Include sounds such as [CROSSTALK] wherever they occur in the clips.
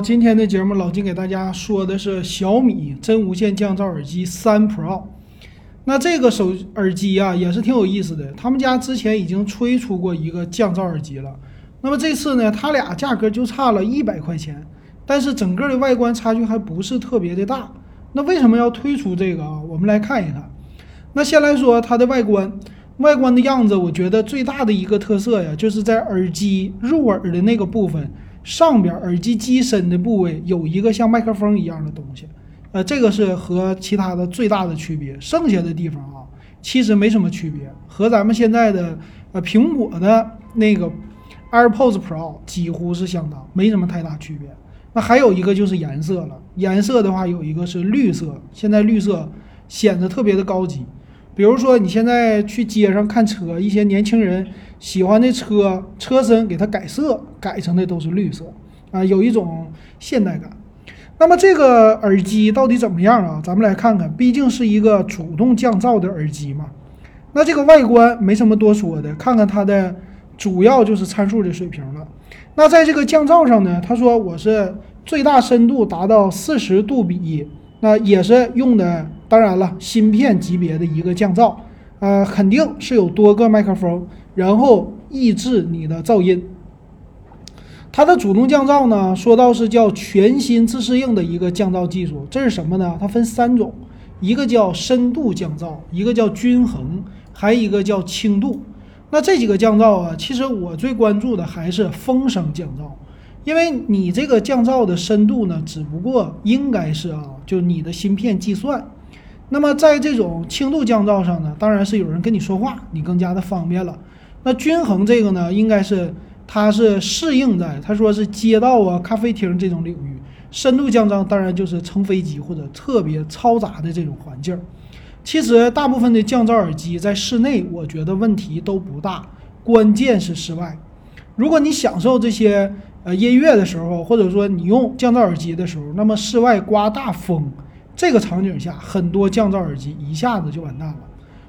今天的节目，老金给大家说的是小米真无线降噪耳机三 Pro。那这个手耳机啊，也是挺有意思的。他们家之前已经推出过一个降噪耳机了。那么这次呢，它俩价格就差了一百块钱，但是整个的外观差距还不是特别的大。那为什么要推出这个啊？我们来看一看。那先来说它的外观，外观的样子，我觉得最大的一个特色呀，就是在耳机入耳的那个部分。上边耳机机身的部位有一个像麦克风一样的东西，呃，这个是和其他的最大的区别。剩下的地方啊，其实没什么区别，和咱们现在的呃苹果的那个 AirPods Pro 几乎是相当，没什么太大区别。那还有一个就是颜色了，颜色的话有一个是绿色，现在绿色显得特别的高级。比如说你现在去街上看车，一些年轻人。喜欢的车车身给它改色，改成的都是绿色啊，有一种现代感。那么这个耳机到底怎么样啊？咱们来看看，毕竟是一个主动降噪的耳机嘛。那这个外观没什么多说的，看看它的主要就是参数的水平了。那在这个降噪上呢，他说我是最大深度达到四十度比，那也是用的，当然了，芯片级别的一个降噪，呃，肯定是有多个麦克风。然后抑制你的噪音。它的主动降噪呢，说到是叫全新自适应的一个降噪技术。这是什么呢？它分三种，一个叫深度降噪，一个叫均衡，还有一个叫轻度。那这几个降噪啊，其实我最关注的还是风声降噪，因为你这个降噪的深度呢，只不过应该是啊，就你的芯片计算。那么在这种轻度降噪上呢，当然是有人跟你说话，你更加的方便了。那均衡这个呢，应该是它是适应在他说是街道啊、咖啡厅这种领域。深度降噪当然就是乘飞机或者特别嘈杂的这种环境。其实大部分的降噪耳机在室内，我觉得问题都不大，关键是室外。如果你享受这些呃音乐的时候，或者说你用降噪耳机的时候，那么室外刮大风这个场景下，很多降噪耳机一下子就完蛋了。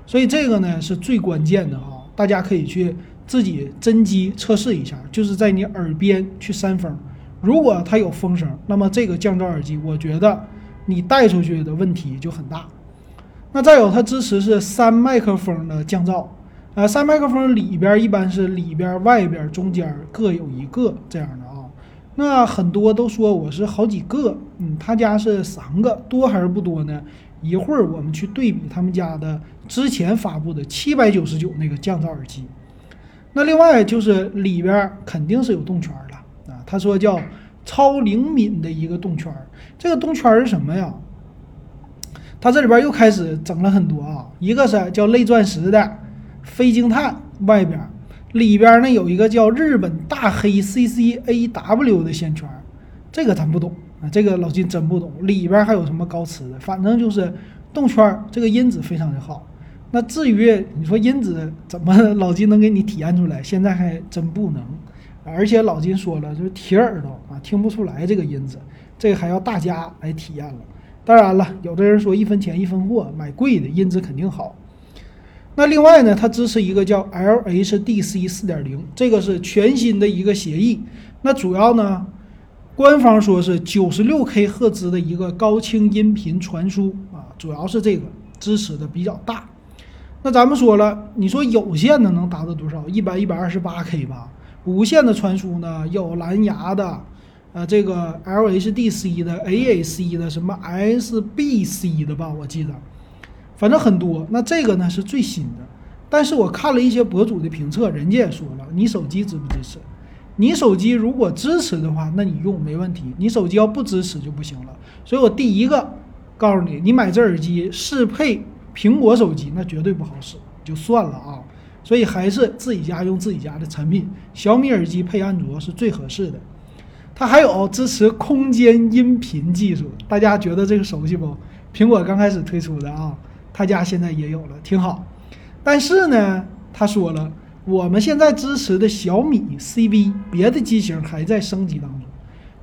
所以这个呢是最关键的哈。大家可以去自己真机测试一下，就是在你耳边去扇风，如果它有风声，那么这个降噪耳机，我觉得你带出去的问题就很大。那再有，它支持是三麦克风的降噪，呃，三麦克风里边一般是里边、外边、中间各有一个这样的啊。那很多都说我是好几个，嗯，他家是三个，多还是不多呢？一会儿我们去对比他们家的之前发布的七百九十九那个降噪耳机，那另外就是里边肯定是有动圈了啊。他说叫超灵敏的一个动圈，这个动圈是什么呀？他这里边又开始整了很多啊，一个是叫类钻石的飞晶碳外边，里边呢有一个叫日本大黑 CCAW 的线圈，这个咱不懂。啊，这个老金真不懂，里边还有什么高磁的？反正就是动圈，这个音质非常的好。那至于你说音质怎么 [LAUGHS] 老金能给你体验出来？现在还真不能。而且老金说了，就是铁耳朵啊，听不出来这个音质，这个还要大家来体验了。当然了，有的人说一分钱一分货，买贵的音质肯定好。那另外呢，它支持一个叫 LHDC 四点零，这个是全新的一个协议。那主要呢？官方说是九十六 K 赫兹的一个高清音频传输啊，主要是这个支持的比较大。那咱们说了，你说有线的能达到多少？一百一百二十八 K 吧。无线的传输呢，有蓝牙的，呃，这个 LHDC 的、AAC 的，什么 SBC 的吧，我记得，反正很多。那这个呢是最新的，但是我看了一些博主的评测，人家也说了，你手机支不支持？你手机如果支持的话，那你用没问题。你手机要不支持就不行了。所以我第一个告诉你，你买这耳机适配苹果手机，那绝对不好使，就算了啊。所以还是自己家用自己家的产品，小米耳机配安卓是最合适的。它还有支持空间音频技术，大家觉得这个熟悉不？苹果刚开始推出的啊，他家现在也有了，挺好。但是呢，他说了。我们现在支持的小米 CV，别的机型还在升级当中，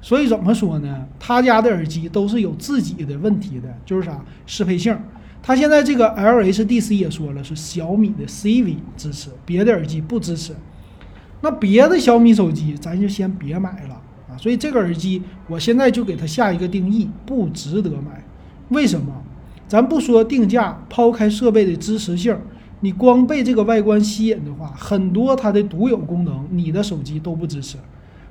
所以怎么说呢？他家的耳机都是有自己的问题的，就是啥适配性。他现在这个 LHDC 也说了是小米的 CV 支持，别的耳机不支持。那别的小米手机咱就先别买了啊，所以这个耳机我现在就给它下一个定义，不值得买。为什么？咱不说定价，抛开设备的支持性，你光被这个外观吸引的话，很多它的独有功能，你的手机都不支持。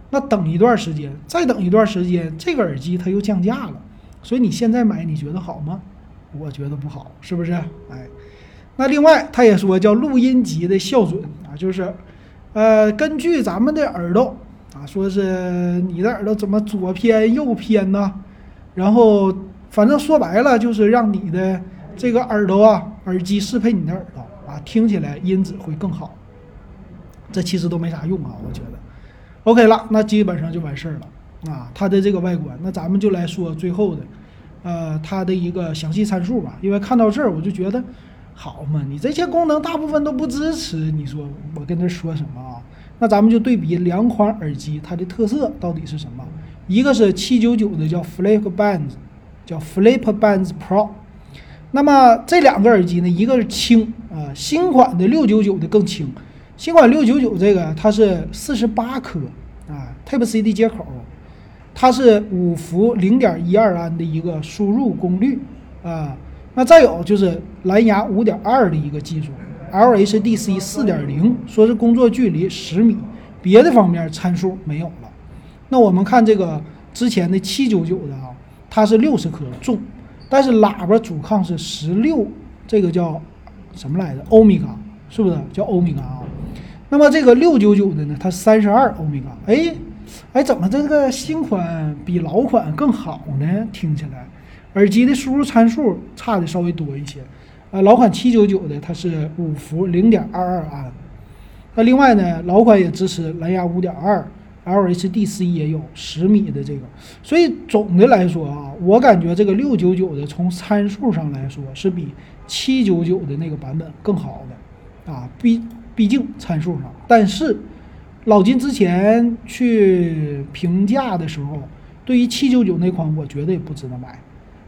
那等一段时间，再等一段时间，这个耳机它又降价了，所以你现在买，你觉得好吗？我觉得不好，是不是？哎，那另外他也说叫录音级的校准啊，就是呃，根据咱们的耳朵啊，说是你的耳朵怎么左偏右偏呢？然后。反正说白了就是让你的这个耳朵啊，耳机适配你的耳，听起来音质会更好。这其实都没啥用啊，我觉得。OK 了，那基本上就完事儿了啊。它的这个外观，那咱们就来说最后的，呃，它的一个详细参数吧。因为看到这儿我就觉得，好嘛，你这些功能大部分都不支持，你说我跟他说什么啊？那咱们就对比两款耳机，它的特色到底是什么？一个是七九九的叫 Flipbands。叫 Flipbands Pro，那么这两个耳机呢，一个是轻啊，新款的六九九的更轻。新款六九九这个它是四十八颗啊，Type C 的接口，它是五伏零点一二安的一个输入功率啊。那再有就是蓝牙五点二的一个技术，LHDC 四点零，说是工作距离十米，别的方面参数没有了。那我们看这个之前的七九九的啊。它是六十克重，但是喇叭主抗是十六，这个叫什么来着？欧米伽是不是叫欧米伽啊？那么这个六九九的呢？它三十二欧米伽。哎哎，怎么这个新款比老款更好呢？听起来，耳机的输入参数差的稍微多一些。呃，老款七九九的它是五伏零点二二安，那另外呢，老款也支持蓝牙五点二。LHDC 也有十米的这个，所以总的来说啊，我感觉这个六九九的从参数上来说是比七九九的那个版本更好的啊，毕毕竟参数上。但是老金之前去评价的时候，对于七九九那款，我觉得不值得买。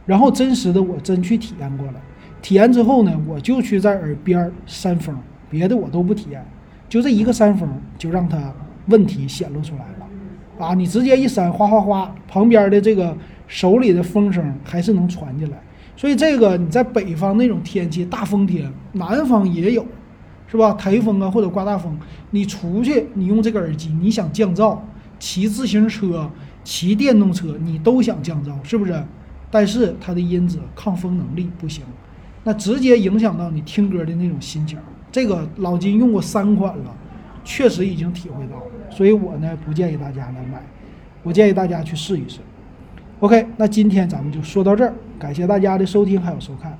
然后真实的我真去体验过了，体验之后呢，我就去在耳边扇风，别的我都不体验，就这一个扇风就让它。问题显露出来了，啊，你直接一扇，哗哗哗，旁边的这个手里的风声还是能传进来。所以这个你在北方那种天气，大风天，南方也有，是吧？台风啊或者刮大风，你出去你用这个耳机，你想降噪，骑自行车、骑电动车你都想降噪，是不是？但是它的音质抗风能力不行，那直接影响到你听歌的那种心情。这个老金用过三款了。确实已经体会到，所以我呢不建议大家来买，我建议大家去试一试。OK，那今天咱们就说到这儿，感谢大家的收听还有收看。